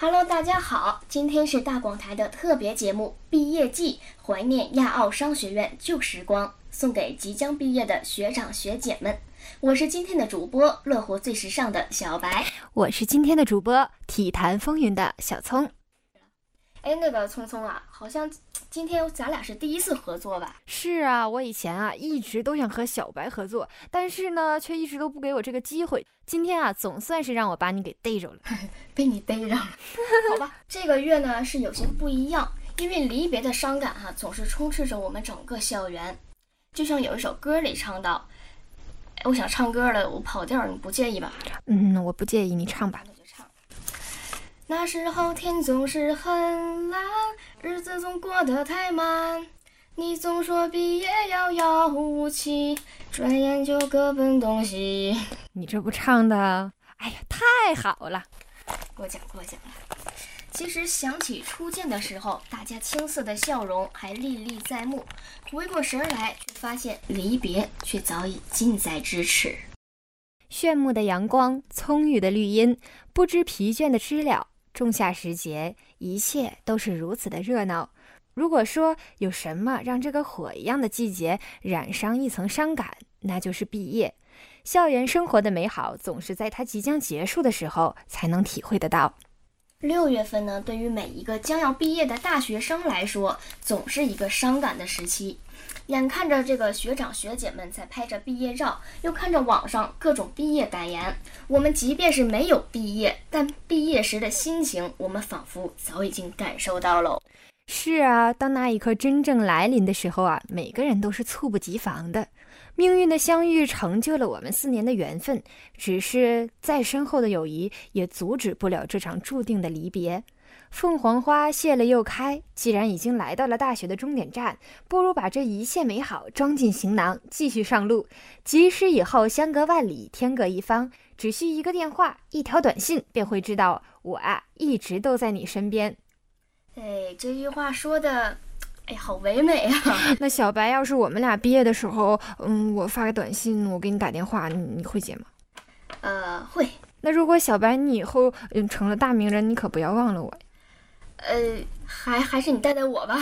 Hello，大家好，今天是大广台的特别节目《毕业季》，怀念亚奥商学院旧时光，送给即将毕业的学长学姐们。我是今天的主播，乐活最时尚的小白。我是今天的主播，体坛风云的小聪。哎，那个聪聪啊，好像今天咱俩是第一次合作吧？是啊，我以前啊一直都想和小白合作，但是呢，却一直都不给我这个机会。今天啊，总算是让我把你给逮着了，被你逮着了。好吧，这个月呢是有些不一样，因为离别的伤感哈，总是充斥着我们整个校园。就像有一首歌里唱到：“哎，我想唱歌了，我跑调，你不介意吧？”嗯，我不介意，你唱吧。那时候天总是很蓝，日子总过得太慢。你总说毕业遥遥无期，转眼就各奔东西。你这不唱的，哎呀，太好了！过奖过奖了。其实想起初见的时候，大家青涩的笑容还历历在目。回过神来，却发现离别却早已近在咫尺。炫目的阳光，葱郁的绿荫，不知疲倦的知了。仲夏时节，一切都是如此的热闹。如果说有什么让这个火一样的季节染上一层伤感，那就是毕业。校园生活的美好，总是在它即将结束的时候才能体会得到。六月份呢，对于每一个将要毕业的大学生来说，总是一个伤感的时期。眼看着这个学长学姐们在拍着毕业照，又看着网上各种毕业感言，我们即便是没有毕业，但毕业时的心情，我们仿佛早已经感受到了。是啊，当那一刻真正来临的时候啊，每个人都是猝不及防的。命运的相遇成就了我们四年的缘分，只是再深厚的友谊也阻止不了这场注定的离别。凤凰花谢了又开，既然已经来到了大学的终点站，不如把这一切美好装进行囊，继续上路。即使以后相隔万里，天各一方，只需一个电话、一条短信，便会知道我啊一直都在你身边。哎，这句话说的，哎，好唯美啊！那小白，要是我们俩毕业的时候，嗯，我发个短信，我给你打电话，你你会接吗？呃，会。那如果小白你以后嗯成了大名人，你可不要忘了我。呃，还还是你带带我吧。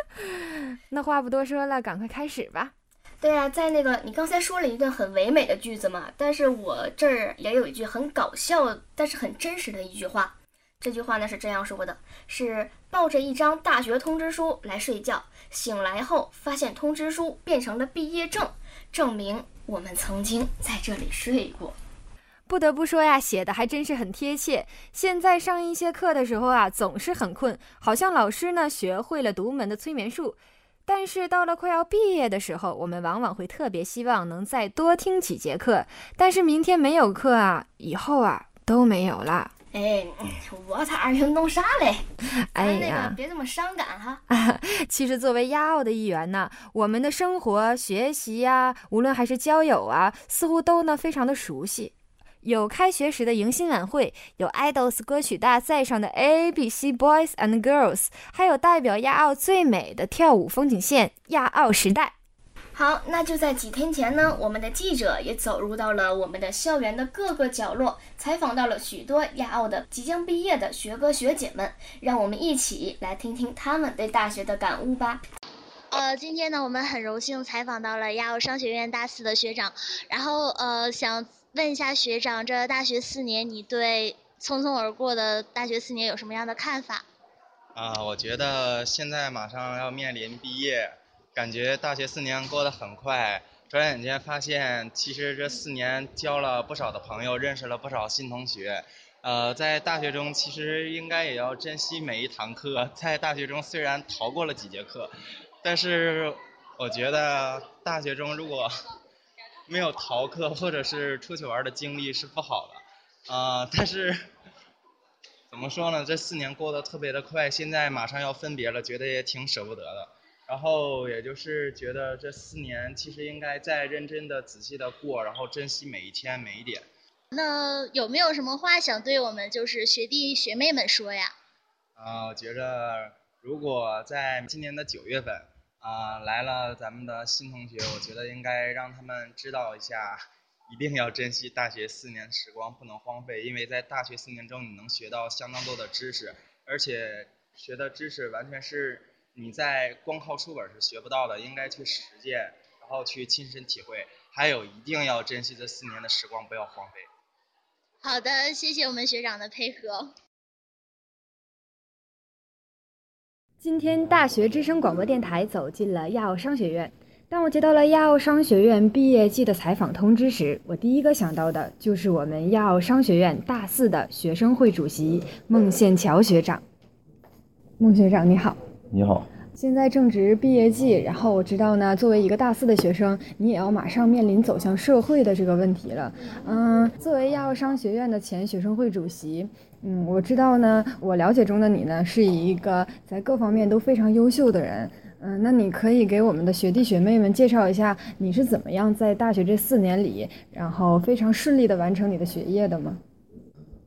那话不多说了，赶快开始吧。对呀，在那个你刚才说了一段很唯美的句子嘛，但是我这儿也有一句很搞笑，但是很真实的一句话。这句话呢是这样说的：是抱着一张大学通知书来睡觉，醒来后发现通知书变成了毕业证，证明我们曾经在这里睡过。不得不说呀，写的还真是很贴切。现在上一些课的时候啊，总是很困，好像老师呢学会了独门的催眠术。但是到了快要毕业的时候，我们往往会特别希望能再多听几节课。但是明天没有课啊，以后啊都没有了。哎，我才运动啥嘞？哎呀，别这么伤感哈。其实作为亚奥的一员呢，我们的生活、学习呀，无论还是交友啊，似乎都呢非常的熟悉。有开学时的迎新晚会，有 idols 歌曲大赛上的 A B C Boys and Girls，还有代表亚奥最美的跳舞风景线——亚奥时代。好，那就在几天前呢，我们的记者也走入到了我们的校园的各个角落，采访到了许多亚奥的即将毕业的学哥学姐们，让我们一起来听听他们对大学的感悟吧。呃，今天呢，我们很荣幸采访到了亚奥商学院大四的学长，然后呃想。问一下学长，这大学四年，你对匆匆而过的大学四年有什么样的看法？啊，我觉得现在马上要面临毕业，感觉大学四年过得很快，转眼间发现其实这四年交了不少的朋友，认识了不少新同学。呃，在大学中其实应该也要珍惜每一堂课。在大学中虽然逃过了几节课，但是我觉得大学中如果。没有逃课或者是出去玩的经历是不好的，啊，但是怎么说呢？这四年过得特别的快，现在马上要分别了，觉得也挺舍不得的。然后也就是觉得这四年其实应该再认真的、仔细的过，然后珍惜每一天每一点。那有没有什么话想对我们就是学弟学妹们说呀？啊，我觉着如果在今年的九月份。啊，来了咱们的新同学，我觉得应该让他们知道一下，一定要珍惜大学四年时光，不能荒废，因为在大学四年中你能学到相当多的知识，而且学的知识完全是你在光靠书本是学不到的，应该去实践，然后去亲身体会。还有一定要珍惜这四年的时光，不要荒废。好的，谢谢我们学长的配合。今天大学之声广播电台走进了亚奥商学院。当我接到了亚奥商学院毕业季的采访通知时，我第一个想到的就是我们亚奥商学院大四的学生会主席孟宪桥学长。孟学长，你好。你好。现在正值毕业季，然后我知道呢，作为一个大四的学生，你也要马上面临走向社会的这个问题了。嗯，作为亚奥商学院的前学生会主席，嗯，我知道呢，我了解中的你呢，是一个在各方面都非常优秀的人。嗯，那你可以给我们的学弟学妹们介绍一下，你是怎么样在大学这四年里，然后非常顺利的完成你的学业的吗？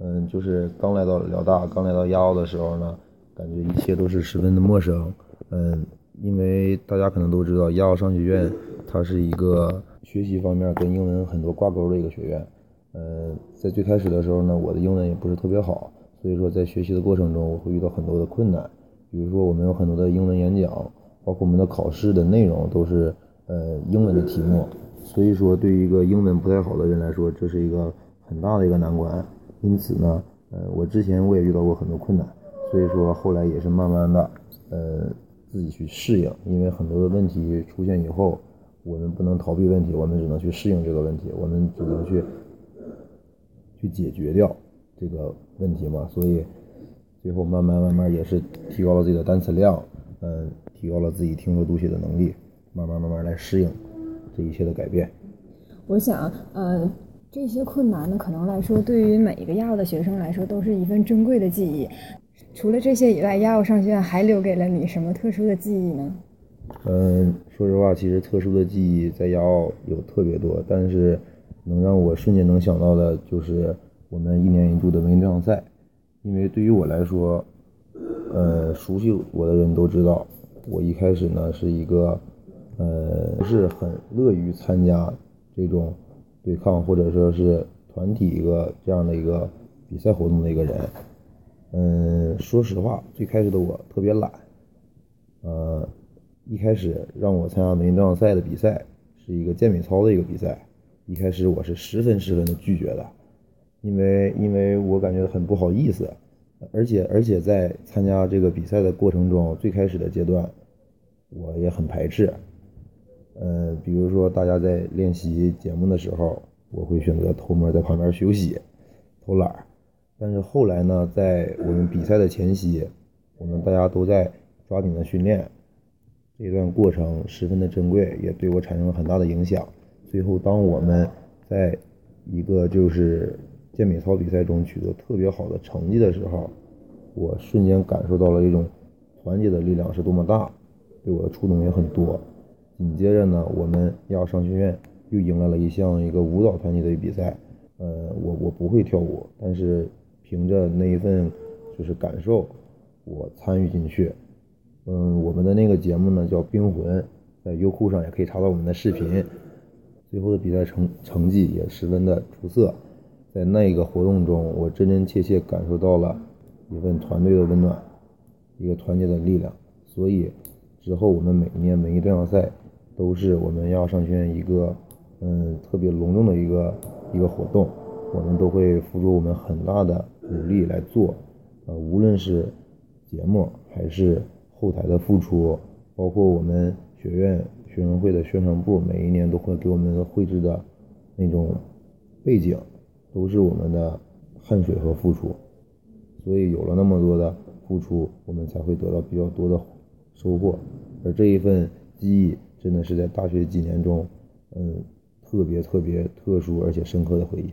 嗯，就是刚来到辽大，刚来到亚奥的时候呢，感觉一切都是十分的陌生。嗯，因为大家可能都知道，亚奥商学院它是一个学习方面跟英文很多挂钩的一个学院。嗯，在最开始的时候呢，我的英文也不是特别好，所以说在学习的过程中，我会遇到很多的困难。比如说，我们有很多的英文演讲，包括我们的考试的内容都是呃英文的题目，所以说对于一个英文不太好的人来说，这是一个很大的一个难关。因此呢，呃，我之前我也遇到过很多困难，所以说后来也是慢慢的，呃。自己去适应，因为很多的问题出现以后，我们不能逃避问题，我们只能去适应这个问题，我们只能去去解决掉这个问题嘛。所以最后慢慢慢慢也是提高了自己的单词量，嗯，提高了自己听说读写的能力，慢慢慢慢来适应这一切的改变。我想，呃，这些困难呢，可能来说，对于每一个亚的学生来说，都是一份珍贵的记忆。除了这些以外，亚奥商学院还留给了你什么特殊的记忆呢？嗯，说实话，其实特殊的记忆在亚奥有特别多，但是能让我瞬间能想到的就是我们一年一度的文艺对抗赛。因为对于我来说，呃，熟悉我的人都知道，我一开始呢是一个呃不是很乐于参加这种对抗或者说是团体一个这样的一个比赛活动的一个人。嗯，说实话，最开始的我特别懒，呃，一开始让我参加美运对抗赛的比赛是一个健美操的一个比赛，一开始我是十分十分的拒绝的，因为因为我感觉很不好意思，而且而且在参加这个比赛的过程中，最开始的阶段我也很排斥，呃，比如说大家在练习节目的时候，我会选择偷摸在旁边休息，偷懒。但是后来呢，在我们比赛的前夕，我们大家都在抓紧的训练，这段过程十分的珍贵，也对我产生了很大的影响。最后，当我们在一个就是健美操比赛中取得特别好的成绩的时候，我瞬间感受到了一种团结的力量是多么大，对我的触动也很多。紧接着呢，我们亚商学院又迎来了一项一个舞蹈团体的比赛，呃，我我不会跳舞，但是。凭着那一份就是感受，我参与进去。嗯，我们的那个节目呢叫《冰魂》，在优酷上也可以查到我们的视频。最后的比赛成成绩也十分的出色。在那一个活动中，我真真切切感受到了一份团队的温暖，一个团结的力量。所以之后我们每年每一段要赛都是我们要上学院一个嗯特别隆重的一个一个活动，我们都会付出我们很大的。努力来做，呃，无论是节目还是后台的付出，包括我们学院学生会的宣传部，每一年都会给我们绘制的那种背景，都是我们的汗水和付出。所以有了那么多的付出，我们才会得到比较多的收获。而这一份记忆，真的是在大学几年中，嗯，特别特别特殊而且深刻的回忆。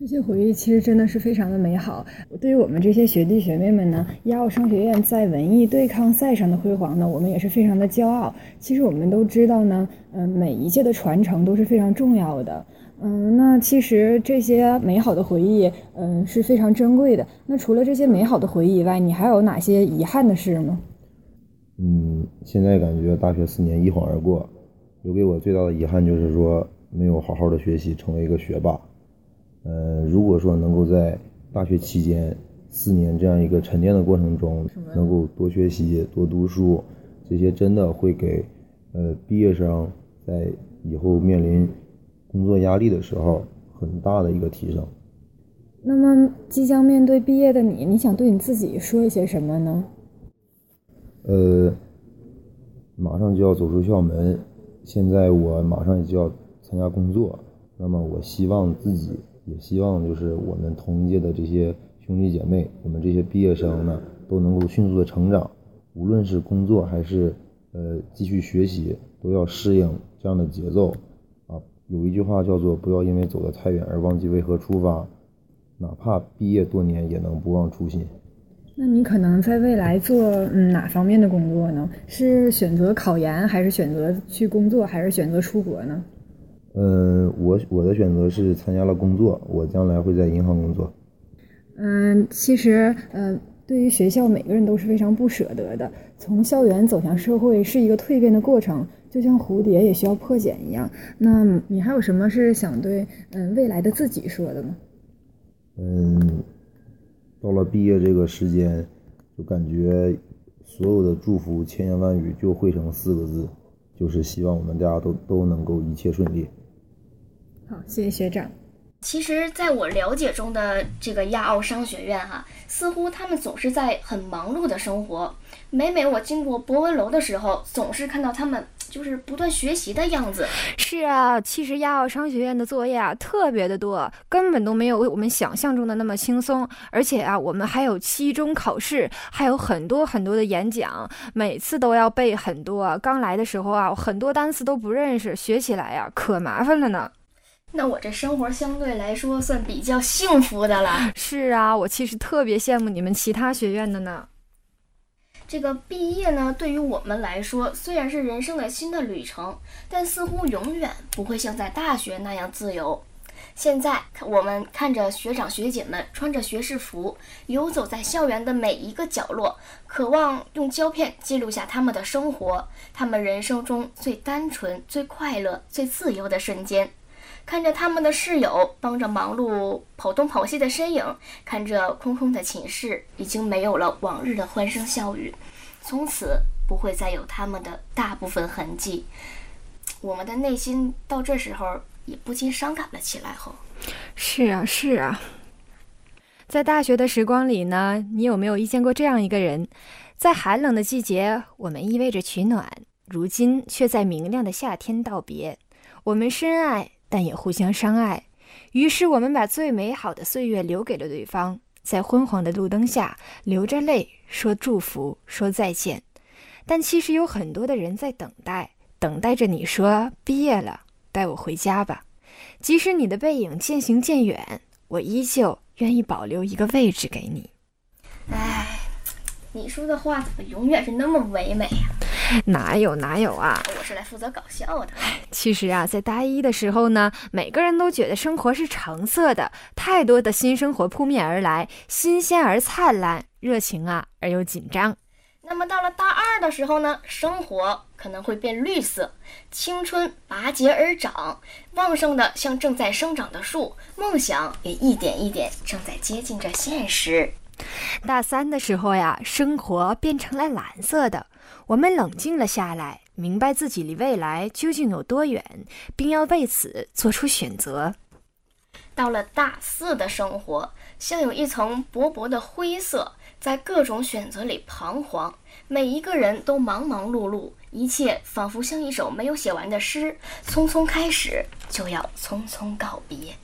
这些回忆其实真的是非常的美好。对于我们这些学弟学妹们呢，亚奥商学院在文艺对抗赛上的辉煌呢，我们也是非常的骄傲。其实我们都知道呢，嗯，每一届的传承都是非常重要的。嗯，那其实这些美好的回忆，嗯，是非常珍贵的。那除了这些美好的回忆以外，你还有哪些遗憾的事吗？嗯，现在感觉大学四年一晃而过，留给我最大的遗憾就是说，没有好好的学习，成为一个学霸。呃，如果说能够在大学期间四年这样一个沉淀的过程中，能够多学习、多读书，这些真的会给呃毕业生在以后面临工作压力的时候很大的一个提升。那么，即将面对毕业的你，你想对你自己说一些什么呢？呃，马上就要走出校门，现在我马上就要参加工作，那么我希望自己，也希望就是我们同一届的这些兄弟姐妹，我们这些毕业生呢，都能够迅速的成长，无论是工作还是呃继续学习，都要适应这样的节奏。啊，有一句话叫做“不要因为走得太远而忘记为何出发”。哪怕毕业多年，也能不忘初心。那你可能在未来做嗯哪方面的工作呢？是选择考研，还是选择去工作，还是选择出国呢？嗯，我我的选择是参加了工作，我将来会在银行工作。嗯，其实嗯，对于学校，每个人都是非常不舍得的。从校园走向社会是一个蜕变的过程，就像蝴蝶也需要破茧一样。那你还有什么是想对嗯未来的自己说的吗？嗯，到了毕业这个时间，就感觉所有的祝福千言万语就汇成四个字，就是希望我们大家都都能够一切顺利。好，谢谢学长。其实，在我了解中的这个亚奥商学院哈，似乎他们总是在很忙碌的生活。每每我经过博文楼的时候，总是看到他们。就是不断学习的样子。是啊，其实亚奥商学院的作业啊特别的多，根本都没有我们想象中的那么轻松。而且啊，我们还有期中考试，还有很多很多的演讲，每次都要背很多。刚来的时候啊，很多单词都不认识，学起来呀可麻烦了呢。那我这生活相对来说算比较幸福的了。是啊，我其实特别羡慕你们其他学院的呢。这个毕业呢，对于我们来说虽然是人生的新的旅程，但似乎永远不会像在大学那样自由。现在我们看着学长学姐们穿着学士服，游走在校园的每一个角落，渴望用胶片记录下他们的生活，他们人生中最单纯、最快乐、最自由的瞬间。看着他们的室友帮着忙碌跑东跑西的身影，看着空空的寝室，已经没有了往日的欢声笑语，从此不会再有他们的大部分痕迹。我们的内心到这时候也不禁伤感了起来。吼，是啊，是啊。在大学的时光里呢，你有没有遇见过这样一个人？在寒冷的季节，我们依偎着取暖，如今却在明亮的夏天道别。我们深爱。但也互相伤害，于是我们把最美好的岁月留给了对方，在昏黄的路灯下流着泪说祝福，说再见。但其实有很多的人在等待，等待着你说毕业了，带我回家吧。即使你的背影渐行渐远，我依旧愿意保留一个位置给你。唉，你说的话怎么永远是那么唯美呀？哪有哪有啊！我是来负责搞笑的。其实啊，在大一的时候呢，每个人都觉得生活是橙色的，太多的新生活扑面而来，新鲜而灿烂，热情啊而又紧张。那么到了大二的时候呢，生活可能会变绿色，青春拔节而长，旺盛的像正在生长的树，梦想也一点一点正在接近着现实。大三的时候呀，生活变成了蓝色的。我们冷静了下来，明白自己离未来究竟有多远，并要为此做出选择。到了大四的生活，像有一层薄薄的灰色，在各种选择里彷徨。每一个人都忙忙碌碌，一切仿佛像一首没有写完的诗，匆匆开始，就要匆匆告别。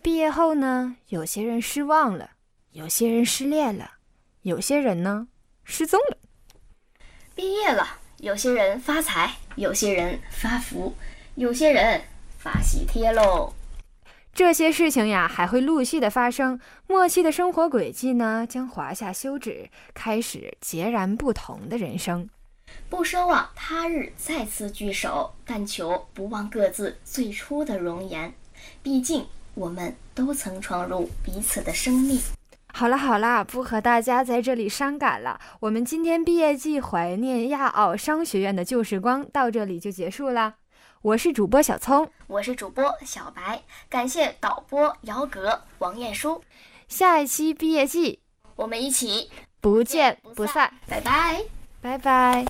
毕业后呢，有些人失望了，有些人失恋了，有些人呢，失踪了。毕业了，有些人发财，有些人发福，有些人发喜帖喽。这些事情呀，还会陆续的发生。默契的生活轨迹呢，将华夏休止，开始截然不同的人生。不奢望他日再次聚首，但求不忘各自最初的容颜。毕竟，我们都曾闯入彼此的生命。好啦好啦，不和大家在这里伤感了。我们今天毕业季怀念亚奥商学院的旧时光到这里就结束了。我是主播小聪，我是主播小白，感谢导播姚格、王艳书。下一期毕业季，我们一起不见不散，拜拜，拜拜。